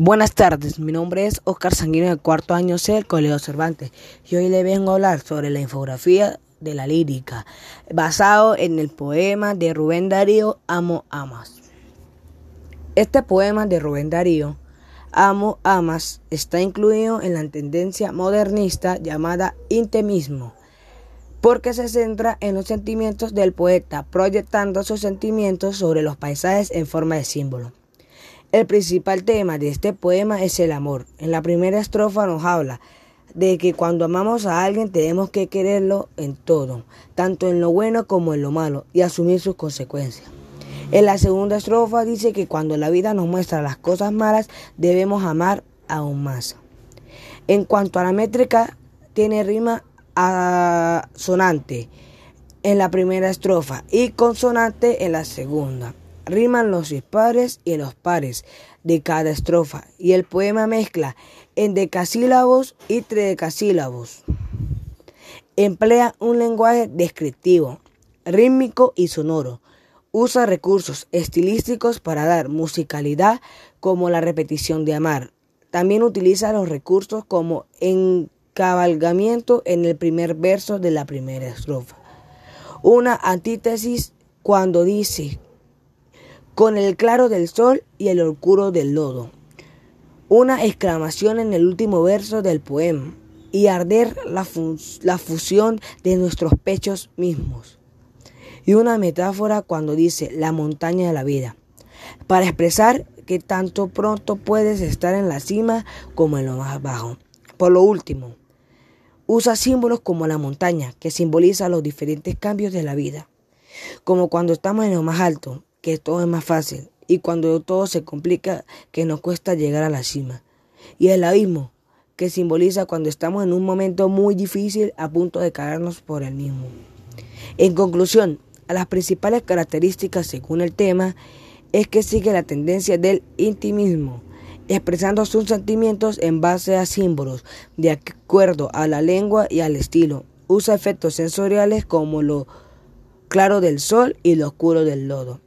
Buenas tardes, mi nombre es Oscar Sanguino de cuarto año C del Colegio Cervantes y hoy le vengo a hablar sobre la infografía de la lírica, basado en el poema de Rubén Darío Amo Amas. Este poema de Rubén Darío Amo Amas está incluido en la tendencia modernista llamada intemismo, porque se centra en los sentimientos del poeta, proyectando sus sentimientos sobre los paisajes en forma de símbolo. El principal tema de este poema es el amor. En la primera estrofa nos habla de que cuando amamos a alguien tenemos que quererlo en todo, tanto en lo bueno como en lo malo, y asumir sus consecuencias. En la segunda estrofa dice que cuando la vida nos muestra las cosas malas, debemos amar aún más. En cuanto a la métrica, tiene rima sonante en la primera estrofa y consonante en la segunda riman los dispares y los pares de cada estrofa y el poema mezcla en decasílabos y tridecasílabos. Emplea un lenguaje descriptivo, rítmico y sonoro. Usa recursos estilísticos para dar musicalidad como la repetición de amar. También utiliza los recursos como encabalgamiento en el primer verso de la primera estrofa. Una antítesis cuando dice con el claro del sol y el oscuro del lodo. Una exclamación en el último verso del poema y arder la, la fusión de nuestros pechos mismos. Y una metáfora cuando dice la montaña de la vida, para expresar que tanto pronto puedes estar en la cima como en lo más bajo. Por lo último, usa símbolos como la montaña, que simboliza los diferentes cambios de la vida, como cuando estamos en lo más alto, que todo es más fácil y cuando todo se complica que nos cuesta llegar a la cima. Y el abismo, que simboliza cuando estamos en un momento muy difícil a punto de caernos por el mismo. En conclusión, a las principales características según el tema es que sigue la tendencia del intimismo, expresando sus sentimientos en base a símbolos, de acuerdo a la lengua y al estilo. Usa efectos sensoriales como lo claro del sol y lo oscuro del lodo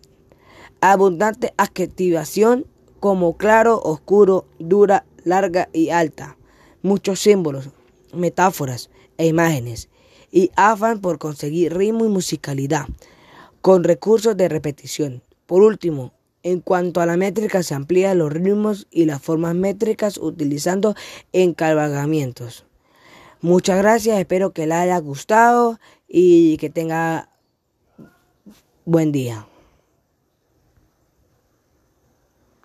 abundante adjetivación como claro, oscuro, dura, larga y alta, muchos símbolos, metáforas e imágenes, y afán por conseguir ritmo y musicalidad, con recursos de repetición. Por último, en cuanto a la métrica, se amplían los ritmos y las formas métricas utilizando encabalgamientos. Muchas gracias, espero que les haya gustado y que tenga buen día.